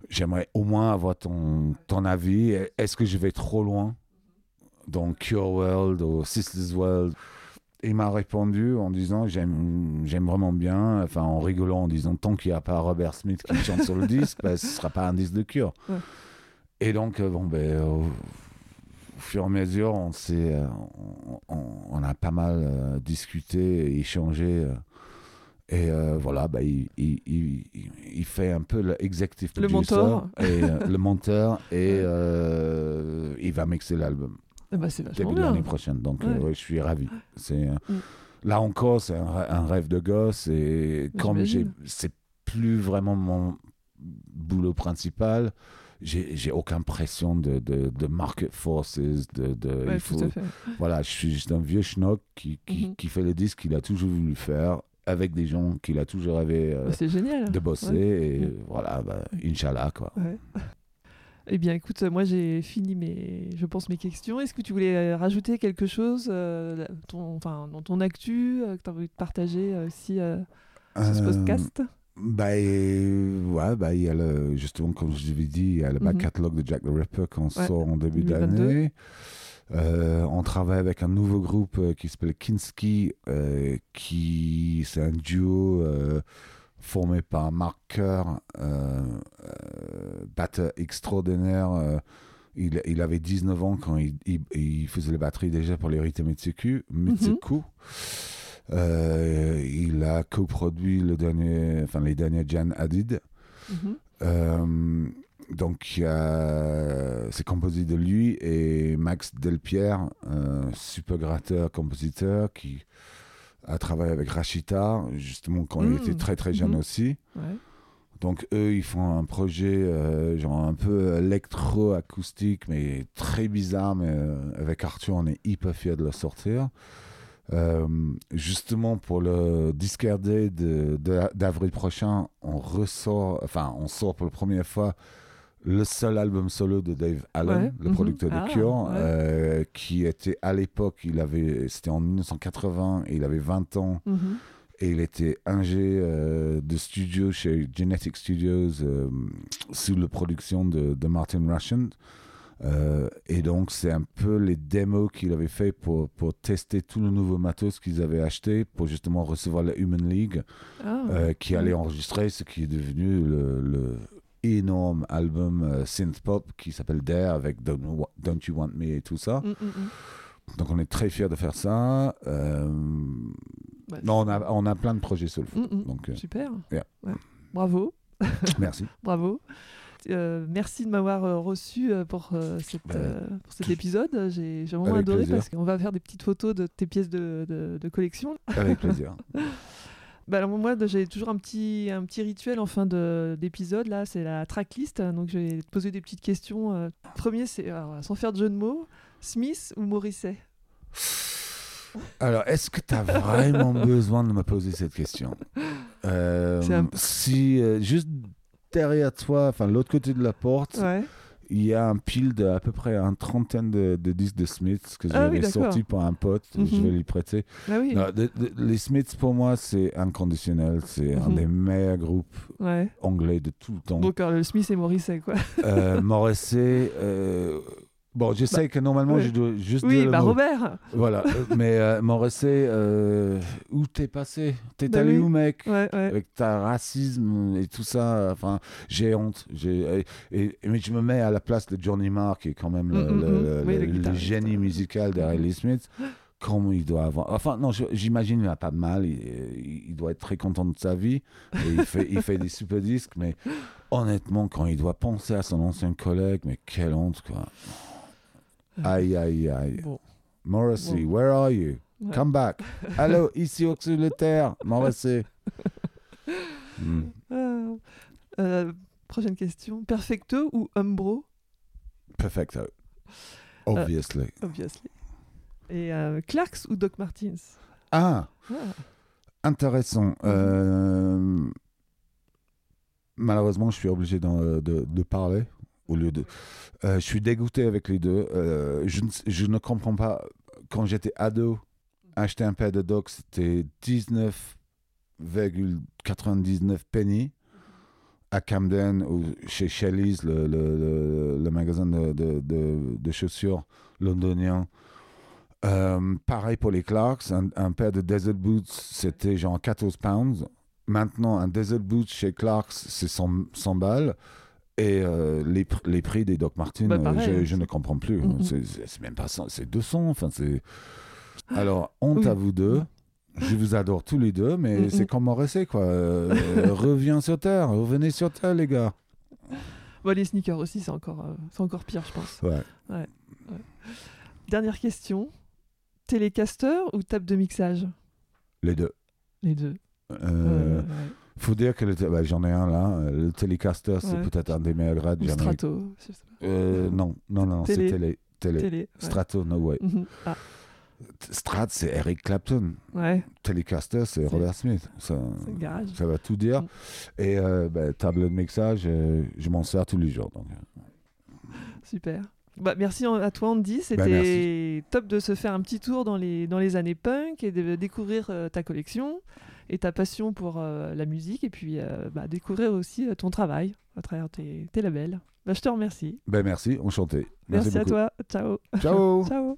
j'aimerais au moins avoir ton, ton avis, est-ce que je vais trop loin dans Cure World ou Sisters World? Il m'a répondu en disant j'aime vraiment bien, enfin en rigolant en disant tant qu'il n'y a pas Robert Smith qui chante sur le disque, ben, ce ne sera pas un disque de cure. Ouais. Et donc, euh, bon, ben, au, au fur et à mesure, on, euh, on, on- on a pas mal euh, discuté, échangé. euh, et euh, voilà, ben, il, il, il, fait un peu l'executive Le producer mentor. et euh, le monteur et euh, il va mixer l'album Eh ben, c'est vachement l'année prochaine. Donc, Ouais. euh, je suis ravi. C'est, Mm. Là encore, c'est un, rê- un rêve de gosse. Et comme j'ai, c'est plus vraiment mon boulot principal, j'ai, aucune pression de, de, de market forces. De, de, Ouais, il faut, voilà, je suis juste un vieux schnock qui, qui, Mhm. qui fait le disque qu'il a toujours voulu faire avec des gens qu'il a toujours rêvé euh, génial. de bosser. Ouais. Et voilà, bah, Inch'Allah, quoi. Ouais. Eh bien, écoute, moi j'ai fini mes, je pense mes questions. Est-ce que tu voulais euh, rajouter quelque chose, euh, ton, enfin, dans ton actu, euh, que tu as envie de partager aussi sur ce podcast? Bah, et- ouais, bah, il y a le, justement, comme je l'avais dit, il y a le back Mhm. catalogue de Jack the Ripper qu'on sort en début 2022. d'année. Euh, on travaille avec un nouveau groupe euh, qui s'appelle Kinski, euh, qui c'est un duo formé par Mark Kerr, batteur extraordinaire. il, il avait 19 ans quand il, il- il faisait les batteries déjà pour les Rita Mitsuku. Mitsuku. Euh, il a coproduit le dernier, enfin, les derniers Jan Hadid. Mhm. Euh, donc, c'est composé de lui et Max Delpierre, un super gratteur, compositeur qui a travaillé avec Rachita, justement quand il Mm. était très très jeune Mhm. aussi. Ouais. Donc, eux, ils font un projet euh, genre un peu électro-acoustique, mais très bizarre. Mais euh, avec Arthur, on est hyper fiers de le sortir. Euh, justement, pour le Discard Day d'avril prochain, on ressort, enfin, on sort pour la première fois le seul album solo de Dave Allen, Ouais, le mhm. producteur de Ah, Cure, ouais. euh, qui était à l'époque, il avait, c'était en 1980, et il avait 20 ans. Mhm. Et il était ingé euh, de studio chez Genetic Studios euh, sous la production de, de Martin Russian. Et donc, c'est un peu les démos qu'il avait fait pour, pour tester tout le nouveau matos qu'ils avaient acheté pour justement recevoir la Human League Ah, qui allait enregistrer ce qui est devenu le, le énorme album euh, synth pop qui s'appelle Dare avec Don't, Don't You Want Me et tout ça. mm, mm, mm. Donc, on est très fiers de faire ça. Euh, Bah, non, on a, on a plein de projets sur le foot. Mm. Donc, euh, Super. yeah. Ouais. Bravo. merci. Bravo. Euh, merci de m'avoir euh, reçu euh, pour, cette, euh, pour cet épisode. J'ai j'ai vraiment Avec adoré plaisir. parce qu'on va faire des petites photos de tes pièces de, de- de collection. Avec plaisir. Bah alors moi j'ai toujours un petit, un petit rituel en fin de- d'épisode, là c'est la tracklist, donc je vais te poser des petites questions. euh. Premier c'est, alors, sans faire de jeu de mots, Smith ou Morisset Alors, est-ce que tu as vraiment besoin de me poser cette question? Euh, un- Si euh, juste derrière toi, enfin l'autre côté de la porte, Ouais. Il y a un pile de à peu près une trentaine de, de disques de Smiths que Ah j'avais oui, sorti pour un pote. Je Mhm. vais lui prêter. Ah oui. Non, de- de- les Smiths, pour moi, c'est inconditionnel. C'est un Mhm. des meilleurs groupes Ouais. anglais de tout le temps. Donc le Smith et Morisset quoi. Euh, Morrissey, euh, bon, je sais que normalement, je dois juste Oui, dire le bah mot. Robert. Voilà, euh, mais euh, Morrissey, euh, où t'es passé? T'es Bah allé oui. où, mec? Ouais, ouais. Avec ta racisme et tout ça, enfin, j'ai honte. J'ai, et, mais je me mets à la place de Johnny Marr, qui est quand même le, Mm, mm, le- mm. le- Oui, le génie musical derrière les Smiths. Comment il doit avoir. Enfin, non, je- j'imagine il n'a pas de mal. Il, il- il doit être très content de sa vie. Et il, fait, il fait des super disques. Mais honnêtement, quand il doit penser à son ancien collègue, mais quelle honte, quoi. Aïe, aïe, aïe. Bon. Morrissey, Bon. where are you? Ouais. Come back. Allô, ici au sur le terre, Morrissey. Ah. Euh, prochaine question. Perfecto ou Umbro? Perfecto. Obviously. Obviously. Et euh, Clarks ou Doc Martins Ah, Ah. intéressant. Euh, Malheureusement, je suis obligé de parler au lieu de. Euh, je suis dégoûté avec les deux. Euh, je, ne, comprends pas. Quand j'étais ado, acheter un paire de docs, c'était 19,99 penny à Camden ou chez Shelley's, le, magasin de, chaussures londonien. Euh, pareil pour les Clarks, un, un paire de Desert Boots, c'était genre 14 pounds. Maintenant, un Desert Boots chez Clarks, c'est 100, 100 balles. Et euh, les, pr- les prix des Doc Martens, Bah, euh, je, je ne comprends plus. Mhm. C'est- même pas 100, c'est 200. Enfin, c'est... Alors, honte Oui. à vous deux. Je vous adore tous les deux, mais c'est comme Morrissey, quoi. Euh, reviens sur Terre, revenez sur Terre, les gars. Bon, les sneakers aussi, c'est encore, euh, encore pire, je pense. Ouais. Dernière question. Télécaster ou table de mixage? Les deux. Les deux. Euh. Faut dire que le bah, j'en ai un là. euh, Le Telecaster, c'est Ouais. peut-être un des meilleurs jamais. Strato. je sais pas. Euh, non, non, non, c'est Télé. télé. Télé. Ouais. Strato, no way. Ah, Strat, c'est Eric Clapton. ouais, Telecaster, c'est Robert Smith. Ça, ça va tout dire. Mm. Et euh, bah, table de mixage, euh, je m'en sers tous les jours. Donc. Super. Bah, merci à toi Andy, Bah, c'était top de se faire un petit tour dans les, dans les années punk et de découvrir euh, ta collection et ta passion pour euh, la musique et puis euh, bah, découvrir aussi euh, ton travail à travers tes, tes labels. Bah, je te remercie. Ben merci, enchanté. Merci, à beaucoup. toi. Ciao. Ciao. Ciao.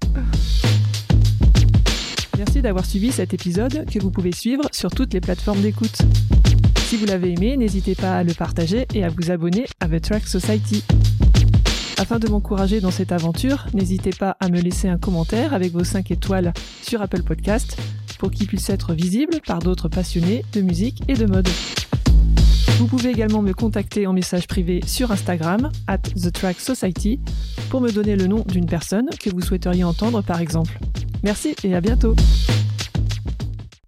Merci d'avoir suivi cet épisode que vous pouvez suivre sur toutes les plateformes d'écoute. Si vous l'avez aimé, n'hésitez pas à le partager et à vous abonner à The Track Society. Afin de m'encourager dans cette aventure, n'hésitez pas à me laisser un commentaire avec vos 5 étoiles sur Apple Podcast pour qu'il puisse être visible par d'autres passionnés de musique et de mode. Vous pouvez également me contacter en message privé sur Instagram, at The Track Society, pour me donner le nom d'une personne que vous souhaiteriez entendre par exemple. Merci et à bientôt